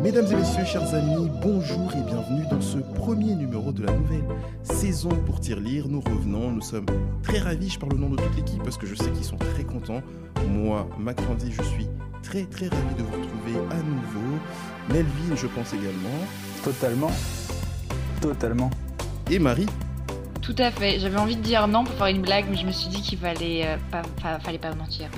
Mesdames et messieurs, chers amis, bonjour et bienvenue dans ce premier numéro de la nouvelle saison pour Lire. Nous revenons, nous sommes très ravis, je parle au nom de toute l'équipe parce que je sais qu'ils sont très contents. Moi, Macrandi, je suis très très ravi de vous retrouver à nouveau. Melvin, je pense également. Totalement. Totalement. Et Marie Tout à fait. J'avais envie de dire non pour faire une blague, mais je me suis dit qu'il fallait, euh, pas, fallait pas mentir.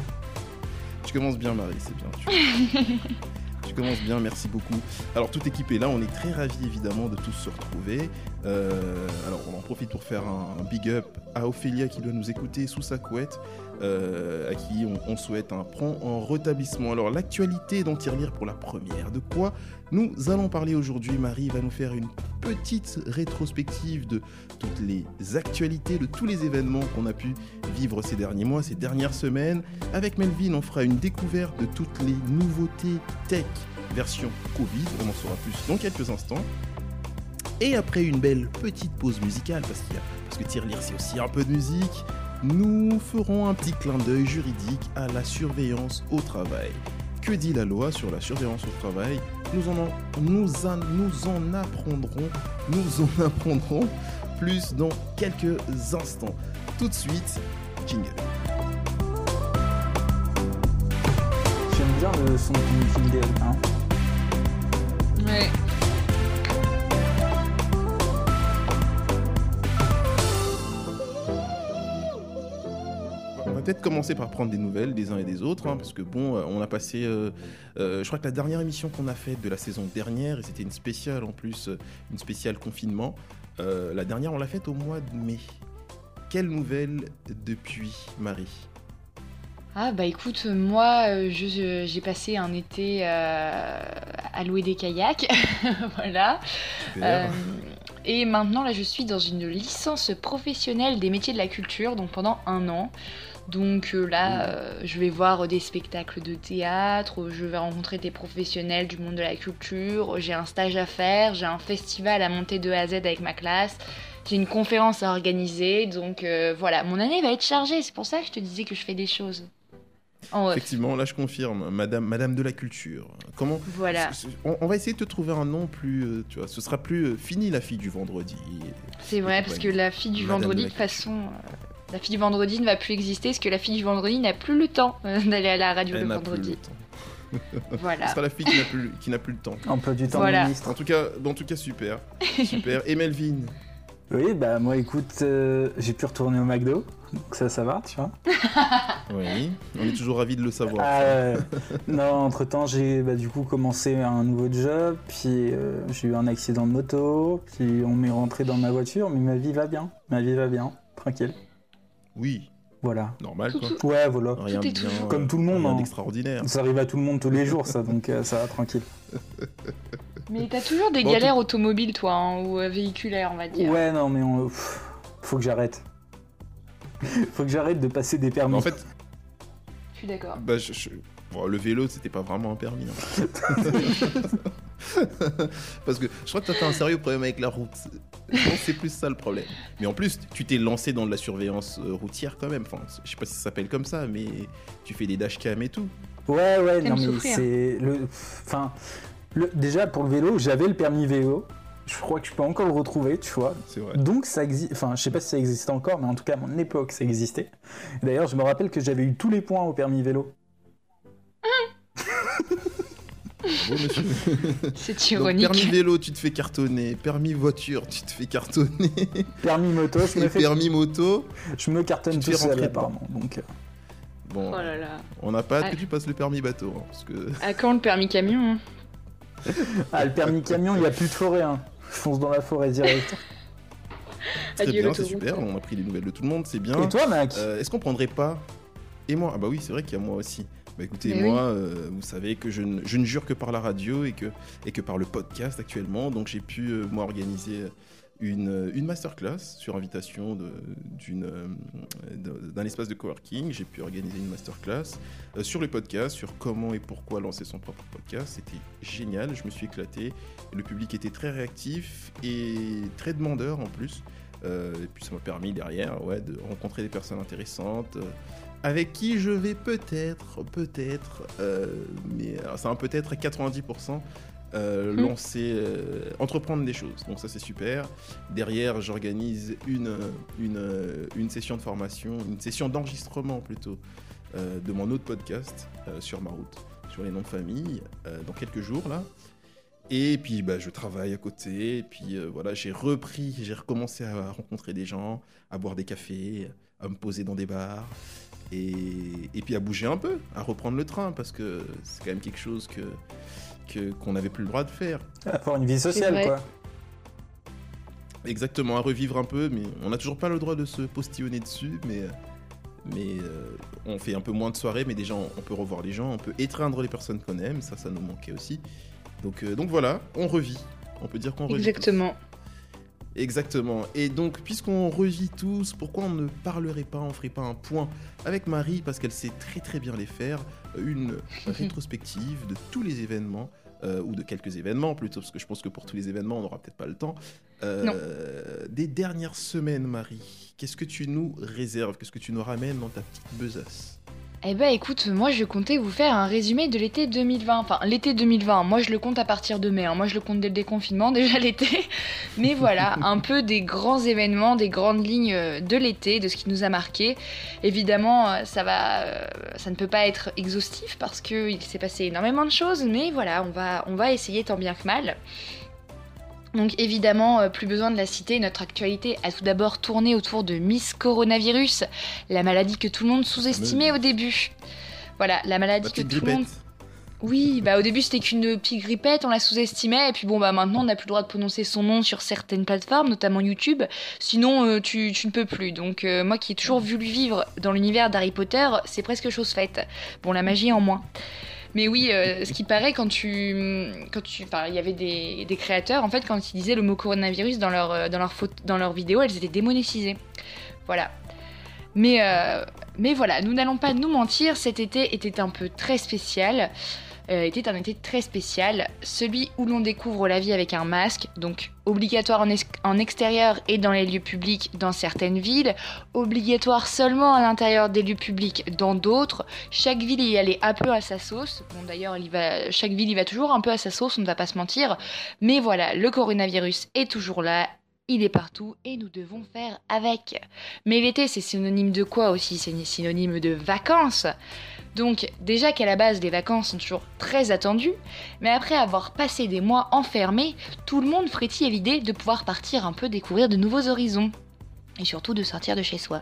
Tu commences bien, Marie, c'est bien. Tu... commences bien, merci beaucoup. Alors, toute équipe est là, on est très ravis évidemment de tous se retrouver. Euh, alors, on en profite pour faire un, big up à Ophélia qui doit nous écouter sous sa couette. Euh, à qui on, souhaite un prompt en rétablissement. Alors l'actualité dont lire pour la première, de quoi nous allons parler aujourd'hui Marie va nous faire une petite rétrospective de toutes les actualités, de tous les événements qu'on a pu vivre ces derniers mois, ces dernières semaines. Avec Melvin, on fera une découverte de toutes les nouveautés tech version Covid, on en saura plus dans quelques instants. Et après une belle petite pause musicale, parce, qu'il y a, que c'est aussi un peu de musique, nous ferons un petit clin d'œil juridique à la surveillance au travail. Que dit la loi sur la surveillance au travail? Nous en, nous, nous en apprendrons, nous en apprendrons plus dans quelques instants. Tout de suite, jingle. J'aime bien le son du jingle, hein Ouais. Peut-être commencer par prendre des nouvelles des uns et des autres, hein, parce que bon, euh, on a passé, euh, euh, je crois que la dernière émission qu'on a faite de la saison dernière, et c'était une spéciale en plus, une spéciale confinement, la dernière on l'a faite au mois de mai. Quelles nouvelles depuis Marie? Ah bah écoute, moi j'ai passé un été à louer des kayaks, voilà. et maintenant là je suis dans une licence professionnelle des métiers de la culture, donc pendant un an. Donc euh, là, euh, je vais voir des spectacles de théâtre, je vais rencontrer des professionnels du monde de la culture, j'ai un stage à faire, j'ai un festival à monter de A à Z avec ma classe, j'ai une conférence à organiser, donc euh, voilà, mon année va être chargée, c'est pour ça que je te disais que je fais des choses. Effectivement, là je confirme, Madame, Madame de la Culture. Comment Voilà. On, va essayer de te trouver un nom plus, tu vois, ce sera plus fini la fille du vendredi. C'est vrai parce que la fille du vendredi de, façon, la fille du vendredi ne va plus exister parce que la fille du vendredi n'a plus le temps euh, d'aller à la radio le vendredi. voilà. Ce sera la fille qui n'a plus, le temps. Un peu du temps, voilà. En tout cas, en tout cas, super, super. Et Melvin. Oui, bah moi, écoute, euh, j'ai pu retourner au McDo, donc ça, ça va, tu vois. oui, on est toujours ravis de le savoir. Ah, non, entre temps, j'ai bah, du coup commencé un nouveau job, puis euh, j'ai eu un accident de moto, puis on m'est rentré dans ma voiture, mais ma vie va bien, ma vie va bien, tranquille. Oui. Voilà. Normal, quoi. Ouais, voilà. Rien bien, Comme tout le monde. Rien hein. Ça arrive à tout le monde tous les jours, ça, donc euh, ça va tranquille. Mais t'as toujours des galères automobiles, toi, hein, ou euh, véhiculaires, on va dire. Ouais, non, mais on... faut que j'arrête. faut que j'arrête de passer des permis. En fait. Je suis d'accord. Bah, le vélo, c'était pas vraiment un permis. Hein. Parce que je crois que toi, t'as un sérieux problème avec la route. C'est plus ça le problème. Mais en plus, tu t'es lancé dans de la surveillance euh, routière quand même. Enfin, je sais pas si ça s'appelle comme ça, mais tu fais des dashcam et tout. Ouais, ouais, non, mais c'est. Le... Enfin, le... déjà pour le vélo, j'avais le permis vélo. Je crois que je peux encore le retrouver, tu vois. C'est vrai. Donc ça existe. Enfin, je sais pas si ça existe encore, mais en tout cas, à mon époque, ça existait. D'ailleurs, je me rappelle que j'avais eu tous les points au permis vélo. C'est ironique. permis vélo, tu te fais cartonner. Permis voiture, tu te fais cartonner. Permis moto, je me fais. Permis moto. Je me cartonne tout seul, apparemment. Donc. Euh. Bon. Oh on n'a pas hâte que tu passes le permis bateau. Hein, parce que... À quand le permis camion hein Ah, le permis camion, il n'y a plus de forêt. Hein. Je fonce dans la forêt direct. C'est bien, c'est super. On a pris les nouvelles de tout le monde, c'est bien. Et toi, Mac euh, Est-ce qu'on prendrait pas Et moi Ah bah oui, c'est vrai qu'il y a moi aussi. Bah écoutez, moi, euh, vous savez que je ne, je ne, jure que par la radio et que, et que par le podcast actuellement. Donc j'ai pu, euh, moi, organiser une, une masterclass sur invitation euh, d'un espace de coworking. J'ai pu organiser une masterclass sur le podcast, sur comment et pourquoi lancer son propre podcast. C'était génial, je me suis éclaté. Le public était très réactif et très demandeur en plus. et puis ça m'a permis derrière ouais, de rencontrer des personnes intéressantes, avec qui je vais peut-être, peut-être, mais c'est un peut-être à 90%, euh, hmm. lancer, euh, entreprendre des choses. Donc ça c'est super. Derrière, j'organise une, une, une, session de formation, une session d'enregistrement plutôt euh, de mon autre podcast sur ma route, sur les noms de famille, dans quelques jours là. Et puis bah, je travaille à côté. Et puis voilà, j'ai repris, j'ai recommencé à rencontrer des gens, à boire des cafés, à me poser dans des bars. Et, et puis à bouger un peu, à reprendre le train parce que c'est quand même quelque chose que qu'on n'avait plus le droit de faire. Avoir une vie sociale, quoi. Exactement, à revivre un peu, mais on n'a toujours pas le droit de se postillonner dessus, mais, mais euh, on fait un peu moins de soirées, mais déjà on, peut revoir les gens, on peut étreindre les personnes qu'on aime, ça, ça nous manquait aussi. Donc, euh, donc voilà, on revit. On peut dire qu'on revit. Exactement. Exactement. Et donc, puisqu'on revit tous, pourquoi on ne parlerait pas, on ferait pas un point avec Marie, parce qu'elle sait très très bien les faire, une rétrospective de tous les événements, euh, ou de quelques événements plutôt, parce que je pense que pour tous les événements, on n'aura peut-être pas le temps. Euh, des dernières semaines, Marie, qu'est-ce que tu nous réserves? Qu'est-ce que tu nous ramènes dans ta petite besace? Eh ben écoute, moi je comptais vous faire un résumé de l'été 2020. Enfin, l'été 2020, moi je le compte à partir de mai. Hein. Moi je le compte dès le déconfinement, déjà l'été. Mais voilà, un peu des grands événements, des grandes lignes euh, de l'été, de ce qui nous a marqué. Évidemment, euh, ça va, euh, ça ne peut pas être exhaustif parce qu'il s'est passé énormément de choses. Mais voilà, on va, on va essayer tant bien que mal. Donc évidemment, euh, plus besoin de la citer, notre actualité a tout d'abord tourné autour de Miss Coronavirus, la maladie que tout le monde sous-estimait au début. Voilà, la maladie que tout le monde... Oui, bah au début c'était qu'une petite grippette, on la sous-estimait, et puis bon bah maintenant on n'a plus le droit de prononcer son nom sur certaines plateformes, notamment YouTube, sinon euh, tu, ne peux plus. Donc euh, moi qui ai toujours vu lui vivre dans l'univers d'Harry Potter, c'est presque chose faite. Bon, la magie en moins. Mais oui, euh, ce qui paraît, quand tu. Quand tu il y avait des, créateurs, en fait, quand ils disaient le mot coronavirus dans leur, euh, dans leur, dans leur vidéo, elles étaient démonétisées. Voilà. Mais, euh, mais voilà, nous n'allons pas nous mentir, cet été était un peu très spécial. Euh, était un été très spécial, celui où l'on découvre la vie avec un masque, donc obligatoire en, extérieur et dans les lieux publics dans certaines villes, obligatoire seulement à l'intérieur des lieux publics dans d'autres. Chaque ville y allait un peu à sa sauce. Bon d'ailleurs, chaque ville y va toujours un peu à sa sauce, on ne va pas se mentir. Mais voilà, le coronavirus est toujours là, il est partout et nous devons faire avec. Mais l'été, c'est synonyme de quoi aussi? C'est synonyme de vacances. Donc déjà qu'à la base les vacances sont toujours très attendues, mais après avoir passé des mois enfermés, tout le monde frétille à l'idée de pouvoir partir un peu découvrir de nouveaux horizons. Et surtout de sortir de chez soi.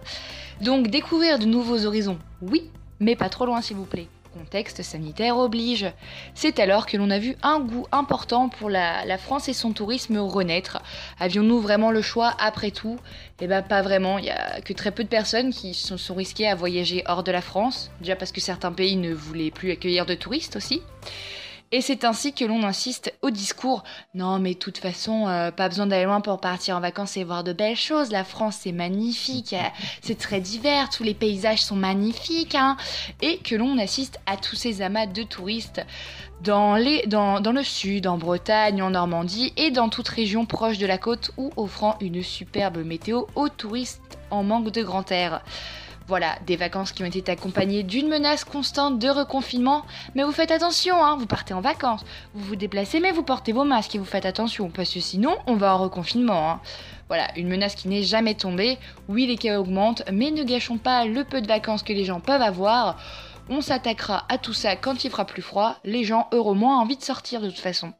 Donc découvrir de nouveaux horizons, oui, mais pas trop loin s'il vous plaît contexte sanitaire oblige. C'est alors que l'on a vu un goût important pour la, France et son tourisme renaître. Avions-nous vraiment le choix après tout? Eh bien pas vraiment, il n'y a que très peu de personnes qui se sont risquées à voyager hors de la France, déjà parce que certains pays ne voulaient plus accueillir de touristes aussi. Et c'est ainsi que l'on insiste au discours non mais de toute façon euh, pas besoin d'aller loin pour partir en vacances et voir de belles choses. La France c'est magnifique, euh, c'est très divers, tous les paysages sont magnifiques, hein. et que l'on assiste à tous ces amas de touristes dans, dans le sud, en Bretagne, en Normandie et dans toute région proche de la côte ou offrant une superbe météo aux touristes en manque de grand air. Voilà, des vacances qui ont été accompagnées d'une menace constante de reconfinement. Mais vous faites attention, hein, vous partez en vacances, vous vous déplacez, mais vous portez vos masques et vous faites attention, parce que sinon, on va en reconfinement. Hein. Voilà, une menace qui n'est jamais tombée. Oui, les cas augmentent, mais ne gâchons pas le peu de vacances que les gens peuvent avoir. On s'attaquera à tout ça quand il fera plus froid. Les gens auront moins envie de sortir de toute façon.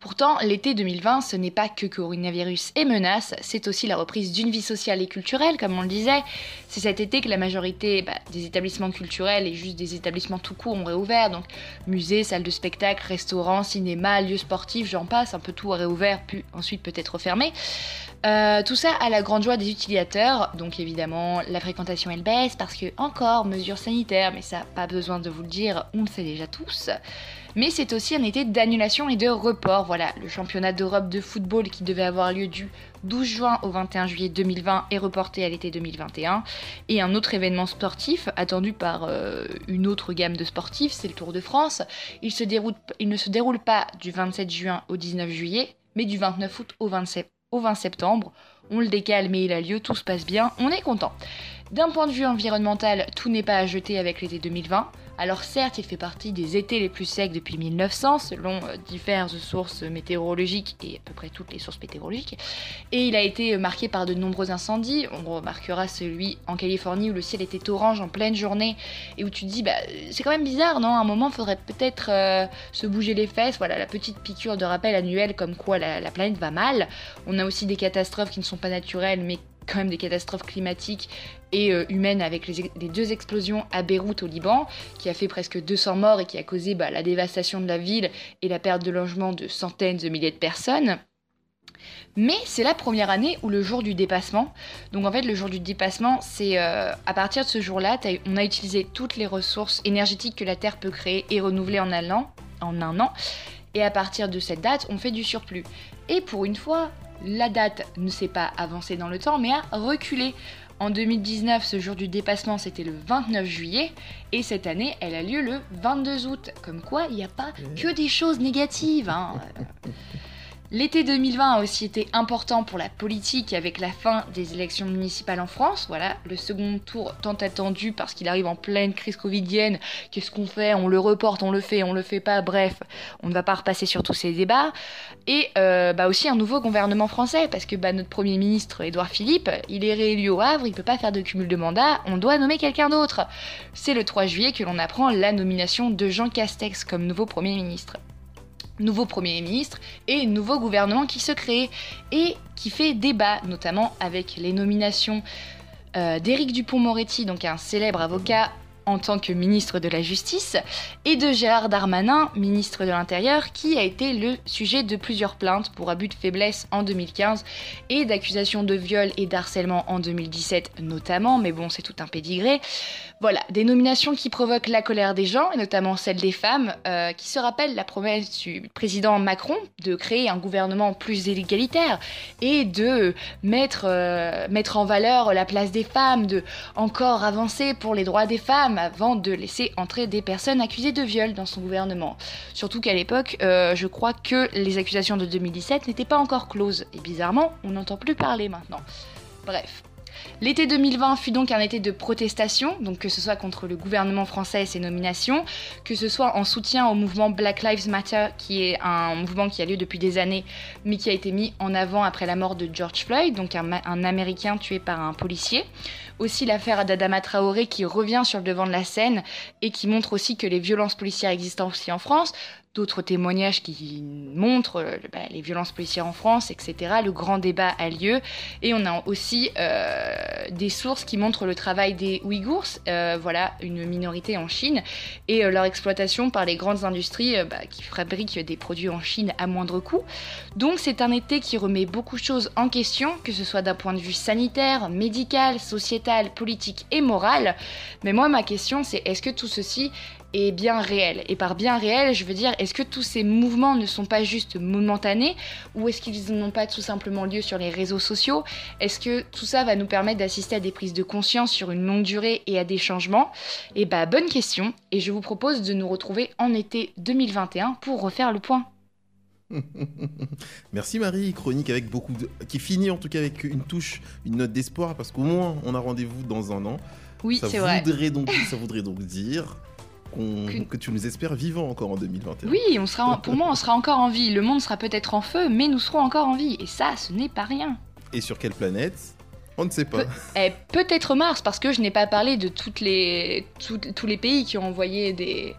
Pourtant, l'été 2020, ce n'est pas que coronavirus et menaces, c'est aussi la reprise d'une vie sociale et culturelle, comme on le disait. C'est cet été que la majorité bah, des établissements culturels et juste des établissements tout court ont réouvert, donc musées, salles de spectacle, restaurants, cinéma, lieux sportifs, j'en passe, un peu tout a réouvert, puis ensuite peut-être refermé. Euh, tout ça à la grande joie des utilisateurs, donc évidemment la fréquentation elle baisse parce que encore mesures sanitaires, mais ça pas besoin de vous le dire, on le sait déjà tous mais c'est aussi un été d'annulation et de report. Voilà, le championnat d'Europe de football qui devait avoir lieu du 12 juin au 21 juillet 2020 est reporté à l'été 2021. Et un autre événement sportif attendu par euh, une autre gamme de sportifs, c'est le Tour de France. Il, ne se déroule pas du 27 juin au 19 juillet, mais du 29 août au 27 au 20 septembre. On le décale, mais il a lieu, tout se passe bien, on est content. D'un point de vue environnemental, tout n'est pas à jeter avec l'été 2020. Alors certes, il fait partie des étés les plus secs depuis 1900, selon euh, diverses sources météorologiques et à peu près toutes les sources météorologiques. Et il a été marqué par de nombreux incendies. On remarquera celui en Californie où le ciel était orange en pleine journée et où tu te dis, bah, c'est quand même bizarre, non? À un moment, il faudrait peut-être euh, se bouger les fesses. Voilà, la petite piqûre de rappel annuel comme quoi la, la planète va mal. On a aussi des catastrophes qui ne sont pas naturelles, mais quand même des catastrophes climatiques et euh, humaines avec les, deux explosions à Beyrouth au Liban, qui a fait presque 200 morts et qui a causé bah, la dévastation de la ville et la perte de logement de centaines de milliers de personnes. Mais c'est la première année où le jour du dépassement. Donc en fait, le jour du dépassement, c'est euh, à partir de ce jour-là, on a utilisé toutes les ressources énergétiques que la Terre peut créer et renouveler en. En un an. Et à partir de cette date, on fait du surplus. Et pour une fois, la date ne s'est pas avancée dans le temps, mais a reculé. En 2019, ce jour du dépassement, c'était le 29 juillet, et cette année, elle a lieu le 22 août. Comme quoi, il n'y a pas que des choses négatives. Hein. L'été 2020 a aussi été important pour la politique avec la fin des élections municipales en France. Voilà, le second tour tant attendu parce qu'il arrive en pleine crise covidienne. Qu'est-ce qu'on fait? On le reporte, on le fait, on le fait pas. Bref, on ne va pas repasser sur tous ces débats. Et euh, bah aussi un nouveau gouvernement français parce que bah, notre premier ministre Édouard Philippe, il est réélu au Havre, il peut pas faire de cumul de mandat. On doit nommer quelqu'un d'autre. C'est le 3 juillet que l'on apprend la nomination de Jean Castex comme nouveau premier ministre nouveau Premier ministre et nouveau gouvernement qui se crée et qui fait débat, notamment avec les nominations euh, d'Éric Dupont-Moretti, donc un célèbre avocat en tant que ministre de la Justice, et de Gérard Darmanin, ministre de l'Intérieur, qui a été le sujet de plusieurs plaintes pour abus de faiblesse en 2015 et d'accusations de viol et d'harcèlement en 2017 notamment, mais bon, c'est tout un pédigré. Voilà, des nominations qui provoquent la colère des gens, et notamment celle des femmes, euh, qui se rappellent la promesse du président Macron de créer un gouvernement plus égalitaire et de mettre, euh, mettre en valeur la place des femmes, de encore avancer pour les droits des femmes avant de laisser entrer des personnes accusées de viol dans son gouvernement. Surtout qu'à l'époque, euh, je crois que les accusations de 2017 n'étaient pas encore closes, et bizarrement, on n'entend plus parler maintenant. Bref. L'été 2020 fut donc un été de protestation, donc que ce soit contre le gouvernement français et ses nominations, que ce soit en soutien au mouvement Black Lives Matter, qui est un mouvement qui a lieu depuis des années, mais qui a été mis en avant après la mort de George Floyd, donc un, Américain tué par un policier. Aussi l'affaire d'Adama Traoré qui revient sur le devant de la scène et qui montre aussi que les violences policières existent aussi en France, d'autres témoignages qui montrent euh, bah, les violences policières en France, etc. Le grand débat a lieu. Et on a aussi euh, des sources qui montrent le travail des Ouïghours, euh, voilà, une minorité en Chine, et leur exploitation par les grandes industries bah, qui fabriquent des produits en Chine à moindre coût. Donc c'est un été qui remet beaucoup de choses en question, que ce soit d'un point de vue sanitaire, médical, sociétal, politique et moral. Mais moi, ma question, c'est est-ce que tout ceci est bien réel. Et par bien réel, je veux dire, est-ce que tous ces mouvements ne sont pas juste momentanés ou est-ce qu'ils n'ont pas tout simplement lieu sur les réseaux sociaux? Est-ce que tout ça va nous permettre d'assister à des prises de conscience sur une longue durée et à des changements? Et eh bah, bonne question. Et je vous propose de nous retrouver en été 2021 pour refaire le point. Merci Marie, chronique avec beaucoup de... qui finit en tout cas avec une touche, une note d'espoir parce qu'au moins on a rendez-vous dans un an. Oui, c'est vrai. Donc, ça voudrait donc dire que tu nous espères vivants encore en 2021. Oui, on sera pour moi, on sera encore en vie. Le monde sera peut-être en feu, mais nous serons encore en vie. Et ça, ce n'est pas rien. Et sur quelle planète on ne sait pas. Eh, peut-être Mars, parce que je n'ai pas parlé de toutes les, tous les pays qui ont envoyé des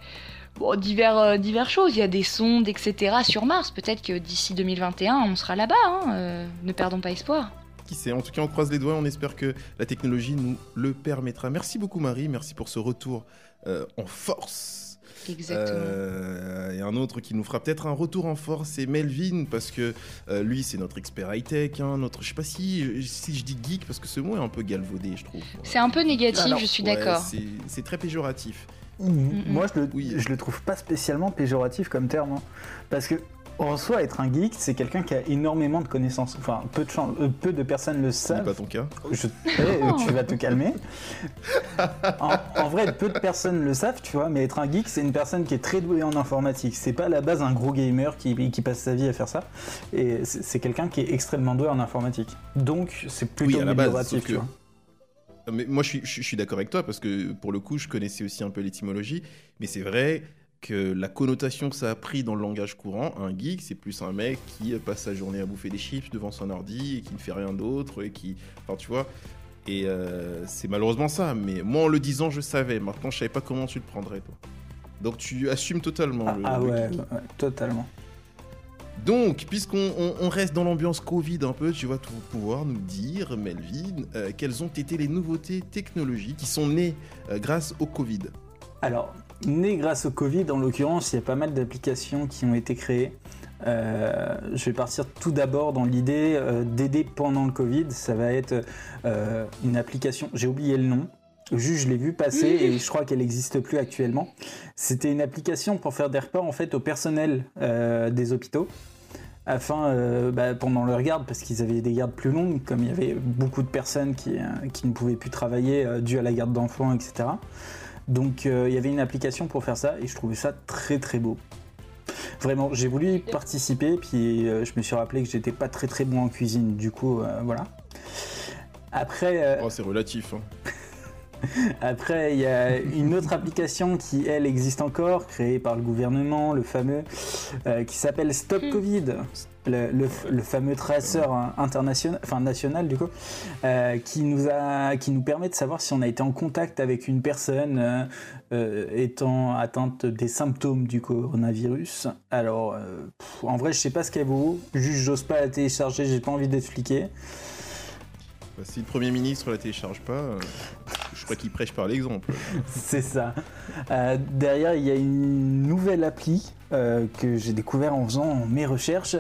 bon, divers, euh, divers choses. Il y a des sondes, etc. sur Mars. Peut-être que d'ici 2021, on sera là-bas. Hein. Euh, ne perdons pas espoir. Qui sait En tout cas, on croise les doigts. On espère que la technologie nous le permettra. Merci beaucoup, Marie. Merci pour ce retour euh, en force. Exactement. Euh, et un autre qui nous fera peut-être un retour en force, c'est Melvin, parce que euh, lui, c'est notre expert high-tech, hein, notre, je sais pas si, si je dis geek, parce que ce mot est un peu galvaudé, je trouve. C'est un peu négatif, je suis d'accord. C'est très péjoratif. Mmh. Moi, je le, je le trouve pas spécialement péjoratif comme terme, hein. parce que En soi, être un geek, c'est quelqu'un qui a énormément de connaissances. Enfin, peu de, euh, peu de personnes le savent. C'est pas ton cas. Je... tu vas te calmer. En, vrai, peu de personnes le savent, tu vois, mais être un geek, c'est une personne qui est très douée en informatique. C'est pas à la base un gros gamer qui, qui passe sa vie à faire ça. Et c'est quelqu'un qui est extrêmement doué en informatique. Donc, c'est plutôt oui, à la base, tu vois. Mais moi, je suis, je suis d'accord avec toi parce que pour le coup, je connaissais aussi un peu l'étymologie. Mais c'est vrai, que la connotation que ça a pris dans le langage courant, un geek, c'est plus un mec qui passe sa journée à bouffer des chips devant son ordi et qui ne fait rien d'autre et qui. Enfin, tu vois. Et euh, c'est malheureusement ça. Mais moi, en le disant, je savais. Maintenant, je savais pas comment tu le prendrais, toi. Donc, tu assumes totalement. Ah, le, ah ouais, totalement. Donc, puisqu'on reste dans l'ambiance Covid un peu, tu vas pouvoir nous dire, Melvin, euh, quelles ont été les nouveautés technologiques qui sont nées euh, grâce au Covid? Alors, né grâce au Covid, en l'occurrence, il y a pas mal d'applications qui ont été créées. Euh, je vais partir tout d'abord dans l'idée euh, d'aider pendant le Covid. Ça va être euh, une application, j'ai oublié le nom. Juste, je l'ai vu passer et je crois qu'elle n'existe plus actuellement. C'était une application pour faire des repas en fait au personnel des hôpitaux afin, bah, pendant leur garde, parce qu'ils avaient des gardes plus longues, comme il y avait beaucoup de personnes qui, qui ne pouvaient plus travailler dû à la garde d'enfants, etc. Donc euh, il y avait une application pour faire ça et je trouvais ça très très beau. Vraiment, j'ai voulu y participer, puis euh, je me suis rappelé que j'étais pas très très bon en cuisine, du coup, euh, voilà. Après. Oh, c'est relatif. Hein. Après, il y a une autre application qui, elle, existe encore, créée par le gouvernement, le fameux, qui s'appelle Stop hmm. Covid le, fameux traceur international, enfin national du coup, euh, qui nous a, qui nous permet de savoir si on a été en contact avec une personne euh, euh, étant atteinte des symptômes du coronavirus. Alors, en vrai, je sais pas ce qu'elle vaut. Juste, j'ose pas la télécharger, j'ai pas envie d'expliquer. Bah, si le Premier ministre la télécharge pas, crois qu'il prêche par l'exemple. C'est ça. derrière, il y a une nouvelle appli euh, que j'ai découvert en faisant mes recherches,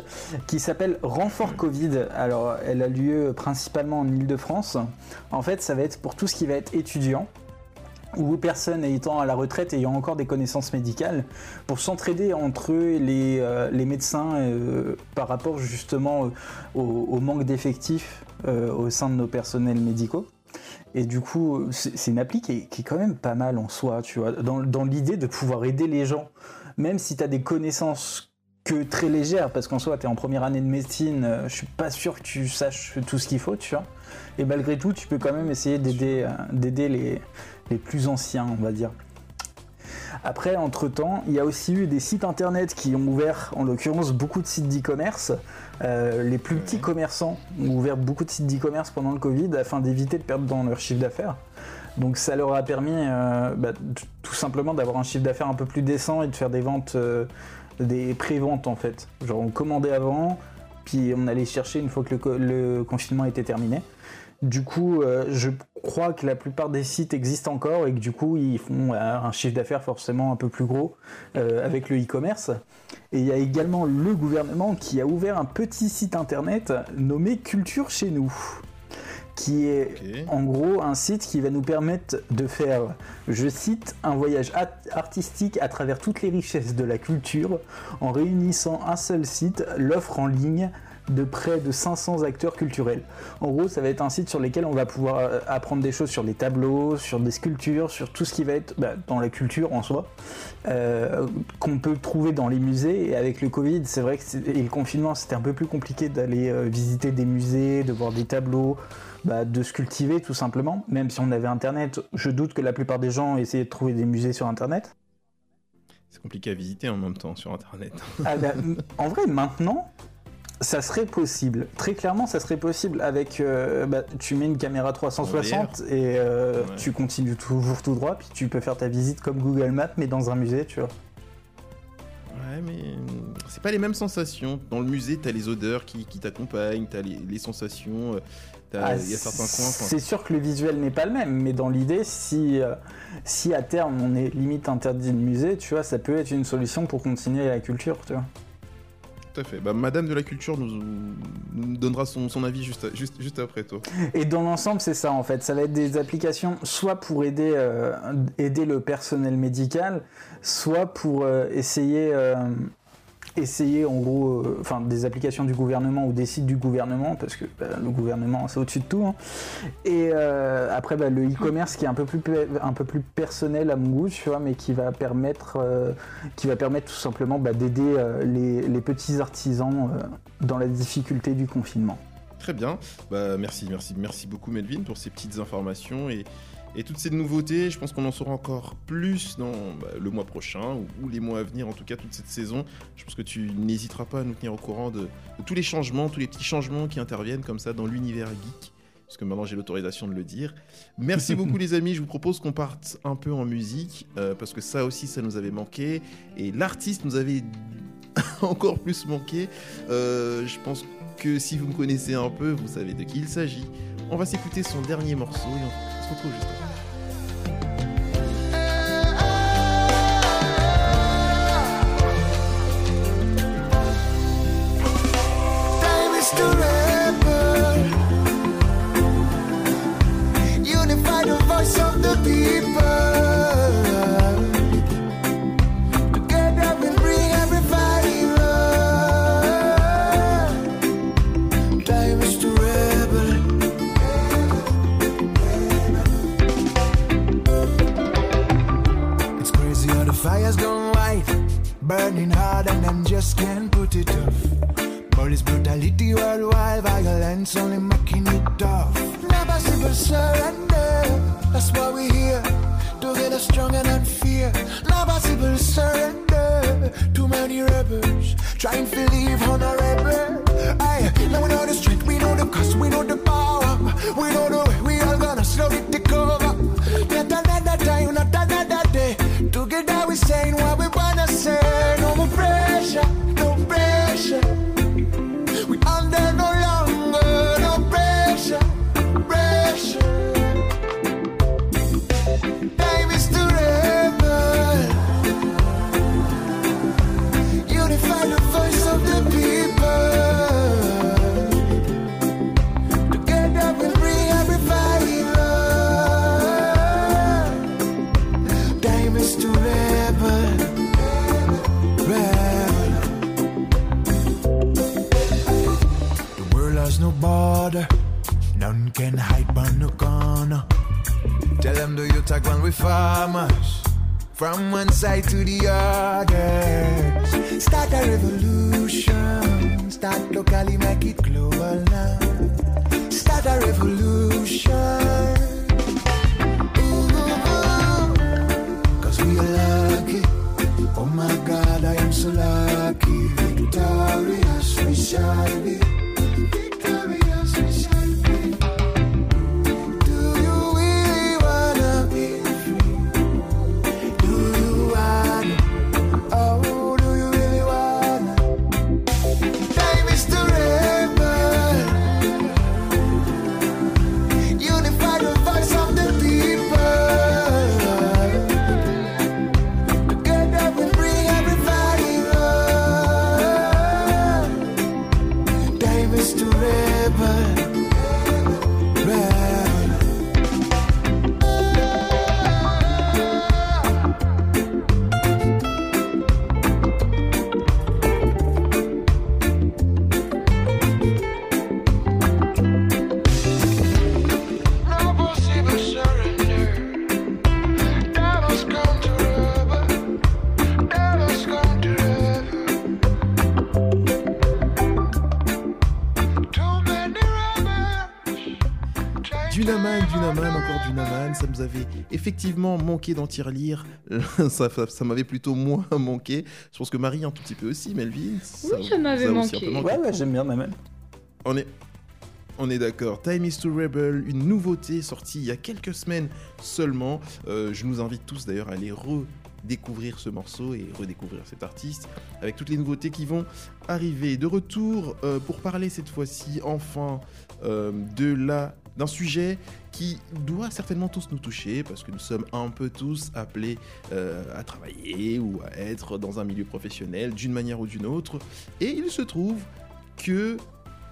qui s'appelle Renfort Covid. Alors, elle a lieu principalement en Ile-de-France. En fait, ça va être pour tout ce qui va être étudiant ou personnes étant à la retraite ayant encore des connaissances médicales pour s'entraider entre eux les, euh, les médecins euh, par rapport justement au, manque d'effectifs au sein de nos personnels médicaux. Et du coup, c'est une appli qui est, quand même pas mal en soi, tu vois, dans, l'idée de pouvoir aider les gens même si tu as des connaissances que très légères, parce qu'en soi, tu en première année de médecine, euh, je suis pas sûr que tu saches tout ce qu'il faut, tu vois. Et malgré tout, tu peux quand même essayer d'aider euh, les plus anciens, on va dire. Après, entre-temps, il y a aussi eu des sites internet qui ont ouvert, en l'occurrence, beaucoup de sites d'e-commerce. Euh, les plus petits commerçants ont ouvert beaucoup de sites d'e-commerce pendant le Covid afin d'éviter de perdre dans leur chiffre d'affaires. Donc ça leur a permis euh, bah, tout simplement d'avoir un chiffre d'affaires un peu plus décent et de faire des ventes, euh, des pré-ventes en fait. Genre on commandait avant, puis on allait chercher une fois que le, confinement était terminé. Du coup, euh, je crois que la plupart des sites existent encore et que du coup, ils font un chiffre d'affaires forcément un peu plus gros avec le e-commerce. Et il y a également le gouvernement qui a ouvert un petit site internet nommé Culture chez nous qui est en gros un site qui va nous permettre de faire, je cite, un voyage artistique à travers toutes les richesses de la culture en réunissant un seul site, l'offre en ligne de près de 500 acteurs culturels. En gros, ça va être un site sur lequel on va pouvoir euh, apprendre des choses sur les tableaux, sur des sculptures, sur tout ce qui va être bah, dans la culture en soi, euh, qu'on peut trouver dans les musées. Et avec le Covid, c'est vrai que et le confinement, c'était un peu plus compliqué d'aller euh, visiter des musées, de voir des tableaux, bah, de se cultiver tout simplement. Même si on avait Internet, je doute que la plupart des gens essayaient de trouver des musées sur Internet. C'est compliqué à visiter en même temps sur Internet. Ah, bah, en vrai, maintenant, ça serait possible. Très clairement, ça serait possible avec. Euh, bah, tu mets une caméra 360 et euh, tu continues toujours tout droit, puis tu peux faire ta visite comme Google Maps, mais dans un musée, tu vois. Ouais, mais c'est pas les mêmes sensations. Dans le musée, t'as les odeurs qui, t'accompagnent, t'as les, les sensations. Euh, ah, il y a certains coins. C'est sûr que le visuel n'est pas le même, mais dans l'idée, si, euh, si à terme on est limite interdit de musée, tu vois, ça peut être une solution pour continuer la culture, tu vois. Bah, Madame de la culture nous, donnera son, avis juste, après toi. Et dans l'ensemble, c'est ça en fait. Ça va être des applications soit pour aider, euh, aider le personnel médical, soit pour euh, essayer essayer en gros, euh, enfin des applications du gouvernement ou des sites du gouvernement, parce que bah, le gouvernement c'est au-dessus de tout. hein. Et euh, après bah, le e-commerce qui est un peu plus un peu plus personnel à mon goût, tu vois, mais qui va permettre, euh, qui va permettre tout simplement bah, d'aider les, les petits artisans dans la difficulté du confinement. Très bien. Merci, merci, merci beaucoup Melvin pour ces petites informations et toutes ces nouveautés. Je pense qu'on en saura encore plus dans bah, le mois prochain ou, ou les mois à venir, en tout cas toute cette saison. Je pense que tu n'hésiteras pas à nous tenir au courant de, de tous les changements, tous les petits changements qui interviennent comme ça dans l'univers geek. Parce que maintenant j'ai l'autorisation de le dire. Merci beaucoup les amis, je vous propose qu'on parte un peu en musique, euh, parce que ça aussi ça nous avait manqué, et l'artiste nous avait encore plus manqué. Euh, je pense que si vous me connaissez un peu, vous savez de qui il s'agit. On va s'écouter son dernier morceau et on se retrouve time to leave honorable. Side to the other. Start a revolution, start locally, make it global now. Start a revolution. Ooh, Cause we are lucky. Oh my God, I am so lucky. Victorious we shall be. Effectivement manqué d'en lire. ça ça, ça m'avait plutôt moins manqué. Je pense que Marie un tout petit peu aussi, Melvin. ça vous m'avait manqué. peu Ouais, ouais, j'aime bien même. On est, on est d'accord. Time is to Rebel, une nouveauté sortie il y a quelques semaines seulement. Euh, je nous invite tous d'ailleurs à aller redécouvrir ce morceau et redécouvrir cet artiste avec toutes les nouveautés qui vont arriver. De retour euh, pour parler cette fois-ci enfin euh, de la d'un sujet qui doit certainement tous nous toucher parce que nous sommes un peu tous appelés euh, à travailler ou à être dans un milieu professionnel d'une manière ou d'une autre. Et il se trouve que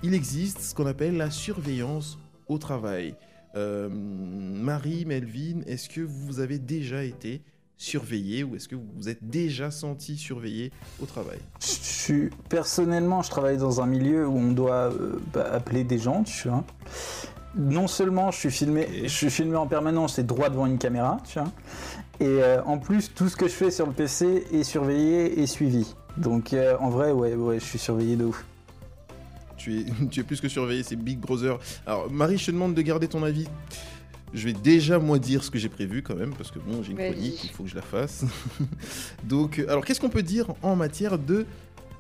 il existe ce qu'on appelle la surveillance au travail. Euh, Marie, Melvin, est-ce que vous avez déjà été surveillé ou est-ce que vous vous êtes déjà senti surveillé au travail? Personnellement, je travaille dans un milieu où on doit euh, bah, appeler des gens, tu vois. Non seulement je suis filmé, je suis filmé en permanence et droit devant une caméra, tu vois. Et euh, en plus, tout ce que je fais sur le PC est surveillé et suivi. Donc euh, en vrai, ouais, ouais, je suis surveillé de ouf. tu es, tu es plus que surveillé, c'est Big Brother. Alors, Marie, je te demande de garder ton avis. Je vais déjà, moi, dire ce que j'ai prévu quand même, parce que bon, j'ai une Vas-y. chronique, il faut que je la fasse. Donc, euh, alors, qu'est-ce qu'on peut dire en matière de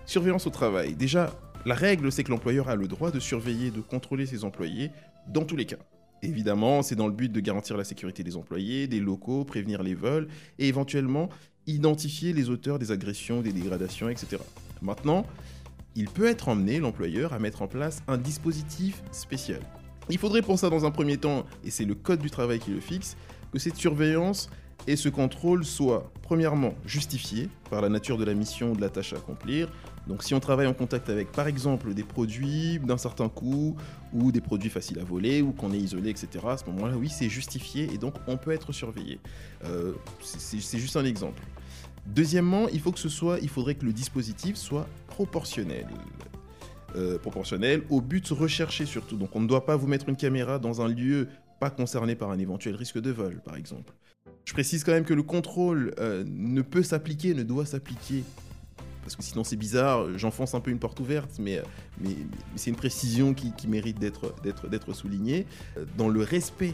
surveillance au travail? Déjà, la règle, c'est que l'employeur a le droit de surveiller, de contrôler ses employés dans tous les cas. Évidemment, c'est dans le but de garantir la sécurité des employés, des locaux, prévenir les vols et éventuellement identifier les auteurs des agressions, des dégradations, etc. Maintenant, il peut être emmené, l'employeur, à mettre en place un dispositif spécial. Il faudrait pour ça, dans un premier temps, et c'est le code du travail qui le fixe, que cette surveillance et ce contrôle soient, premièrement, justifiés par la nature de la mission ou de la tâche à accomplir. Donc si on travaille en contact avec, par exemple, des produits d'un certain coût, ou des produits faciles à voler, ou qu'on est isolé, etc., à ce moment-là, oui, c'est justifié, et donc on peut être surveillé. Euh, c'est- juste un exemple. Deuxièmement, il faut que ce soit, il faudrait que le dispositif soit proportionnel. Euh, proportionnel au but recherché surtout. Donc on ne doit pas vous mettre une caméra dans un lieu pas concerné par un éventuel risque de vol, par exemple. Je précise quand même que le contrôle euh, ne peut s'appliquer, ne doit s'appliquer, parce que sinon c'est bizarre, j'enfonce un peu une porte ouverte, mais, euh, mais, mais c'est une précision qui, qui mérite d'être soulignée, euh, dans le respect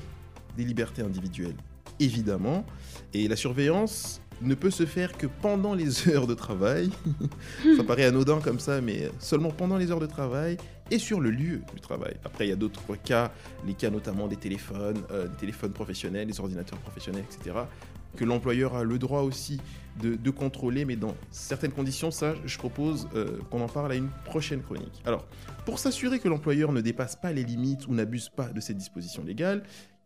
des libertés individuelles, évidemment, et la surveillance ne peut se faire que pendant les heures de travail. ça paraît anodin comme ça, mais seulement pendant les heures de travail et sur le lieu du travail. Après, il y a d'autres cas, les cas notamment des téléphones, euh, des téléphones professionnels, des ordinateurs professionnels, etc., que l'employeur a le droit aussi de, contrôler, mais dans certaines conditions. Ça, je propose euh, qu'on en parle à une prochaine chronique. Alors, pour s'assurer que l'employeur ne dépasse pas les limites ou n'abuse pas de ces dispositions légales,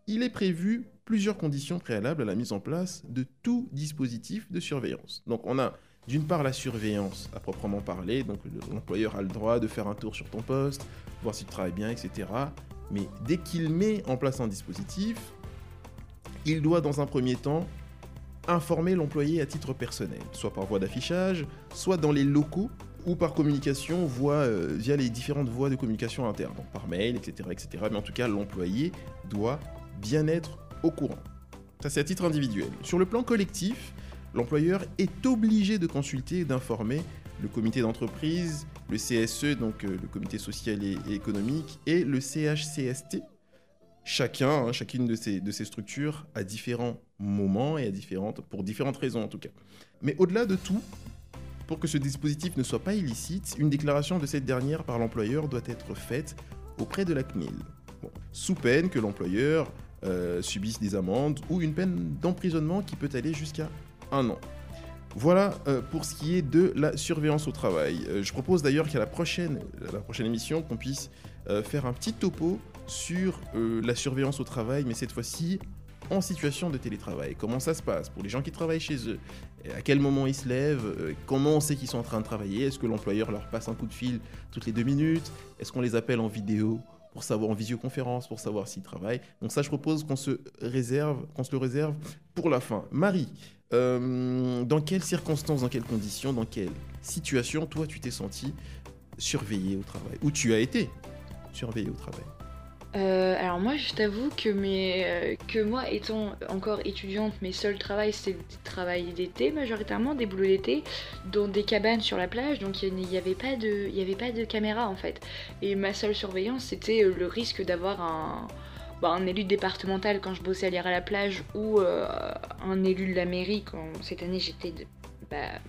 il est prévu plusieurs conditions préalables à la mise en place de tout dispositif de surveillance. Donc on a d'une part la surveillance à proprement parler, donc le- l'employeur a le droit de faire un tour sur ton poste, voir si tu travailles bien, etc. Mais dès qu'il met en place un dispositif, il doit dans un premier temps informer l'employé à titre personnel, soit par voie d'affichage, soit dans les locaux ou par communication voie, euh, via les différentes voies de communication interne, par mail, etc., etc. Mais en tout cas, l'employé doit bien être au courant. Ça, c'est à titre individuel. Sur le plan collectif, l'employeur est obligé de consulter et d'informer le comité d'entreprise, le CSE, donc euh, le comité social et économique, et le CHCST. Chacun, hein, chacune de ces, de ces structures à différents moments et à différentes, pour différentes raisons en tout cas. Mais au-delà de tout, pour que ce dispositif ne soit pas illicite, une déclaration de cette dernière par l'employeur doit être faite auprès de la CNIL. Sous peine que l'employeur euh, subisse des amendes ou une peine d'emprisonnement qui peut aller jusqu'à un an. Voilà euh, pour ce qui est de la surveillance au travail. Euh, je propose d'ailleurs qu'à la prochaine, la prochaine émission, qu'on puisse faire un petit topo sur euh, la surveillance au travail, mais cette fois-ci en situation de télétravail. Comment ça se passe pour les gens qui travaillent chez eux? À quel moment ils se lèvent? Euh, Comment on sait qu'ils sont en train de travailler? Est-ce que l'employeur leur passe un coup de fil toutes les deux minutes? Est-ce qu'on les appelle en vidéo pour savoir en visioconférence pour savoir s'ils travaillent? Donc ça, je propose qu'on se réserve, qu'on se le réserve pour la fin. Marie, euh, dans quelles circonstances, dans quelles conditions, dans quelle situation, toi, tu t'es senti surveillé au travail? Ou tu as été? Surveillé au travail Euh, alors moi, je t'avoue que, euh, que moi, étant encore étudiante, mes seuls travails, c'était des travails d'été majoritairement, des boulots d'été, dans des cabanes sur la plage, donc il n'y avait, pas de- avait pas de caméra en fait. Et ma seule surveillance, c'était euh, le risque d'avoir un, bah, un élu départemental quand je bossais à l'IR à la plage, ou un élu de la mairie quand cette année j'étais bah,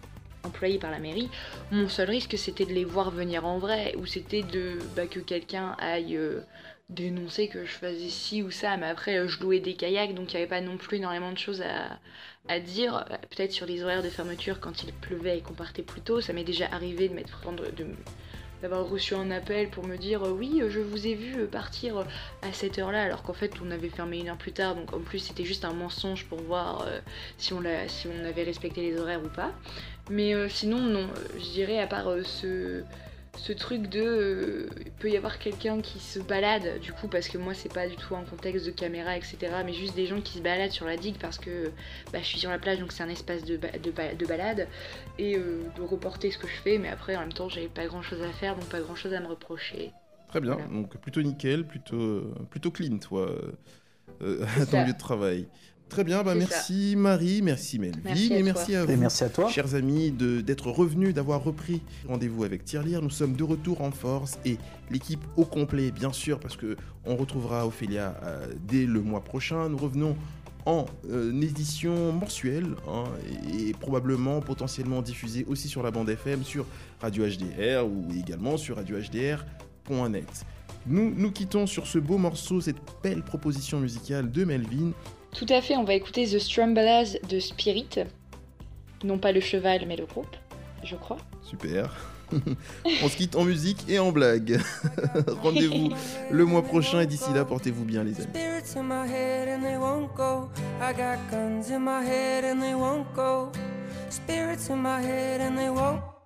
employée par la mairie. Mon seul risque, c'était de les voir venir en vrai, ou c'était de bah, que quelqu'un aille... euh, dénoncer que je faisais ci ou ça, mais après euh, je louais des kayaks, donc il n'y avait pas non plus énormément de choses à, à dire. Euh, Peut-être sur les horaires de fermeture quand il pleuvait et qu'on partait plus tôt, ça m'est déjà arrivé de m'être prendre de d'avoir reçu un appel pour me dire euh, oui euh, je vous ai vu euh, partir à cette heure là alors qu'en fait on avait fermé une heure plus tard. Donc en plus c'était juste un mensonge pour voir si, on si on avait respecté les horaires ou pas. Mais sinon non. Je dirais à part ce ce truc de euh, il peut y avoir quelqu'un qui se balade du coup parce que moi c'est pas du tout un contexte de caméra etc mais juste des gens qui se baladent sur la digue parce que bah, je suis sur la plage donc c'est un espace de, de, balade et euh, de reporter ce que je fais mais après en même temps j'avais pas grand chose à faire donc pas grand chose à me reprocher. Très bien donc plutôt nickel plutôt plutôt clean toi euh, à ton lieu de travail Très bien, bah merci Marie, merci Melvin et merci à vous. merci à toi. Chers amis, d'être revenus, d'avoir repris rendez-vous avec Tirelire. Nous sommes de retour en force et l'équipe au complet, bien sûr, parce que on retrouvera Ophélia euh, dès le mois prochain. Nous revenons en euh, édition mensuelle hein, et, probablement potentiellement diffusée aussi sur la bande FM, sur Radio HDR ou également sur radiohdr.net. Nous nous quittons sur ce beau morceau, cette belle proposition musicale de Melvin. Tout à fait, on va écouter The Strumbalas de Spirit. Non pas le cheval, mais le groupe, je crois. Super. on se quitte en musique et en blague. Rendez-vous le mois prochain et d'ici là, portez-vous bien les amis. I've been looking at the stars tonight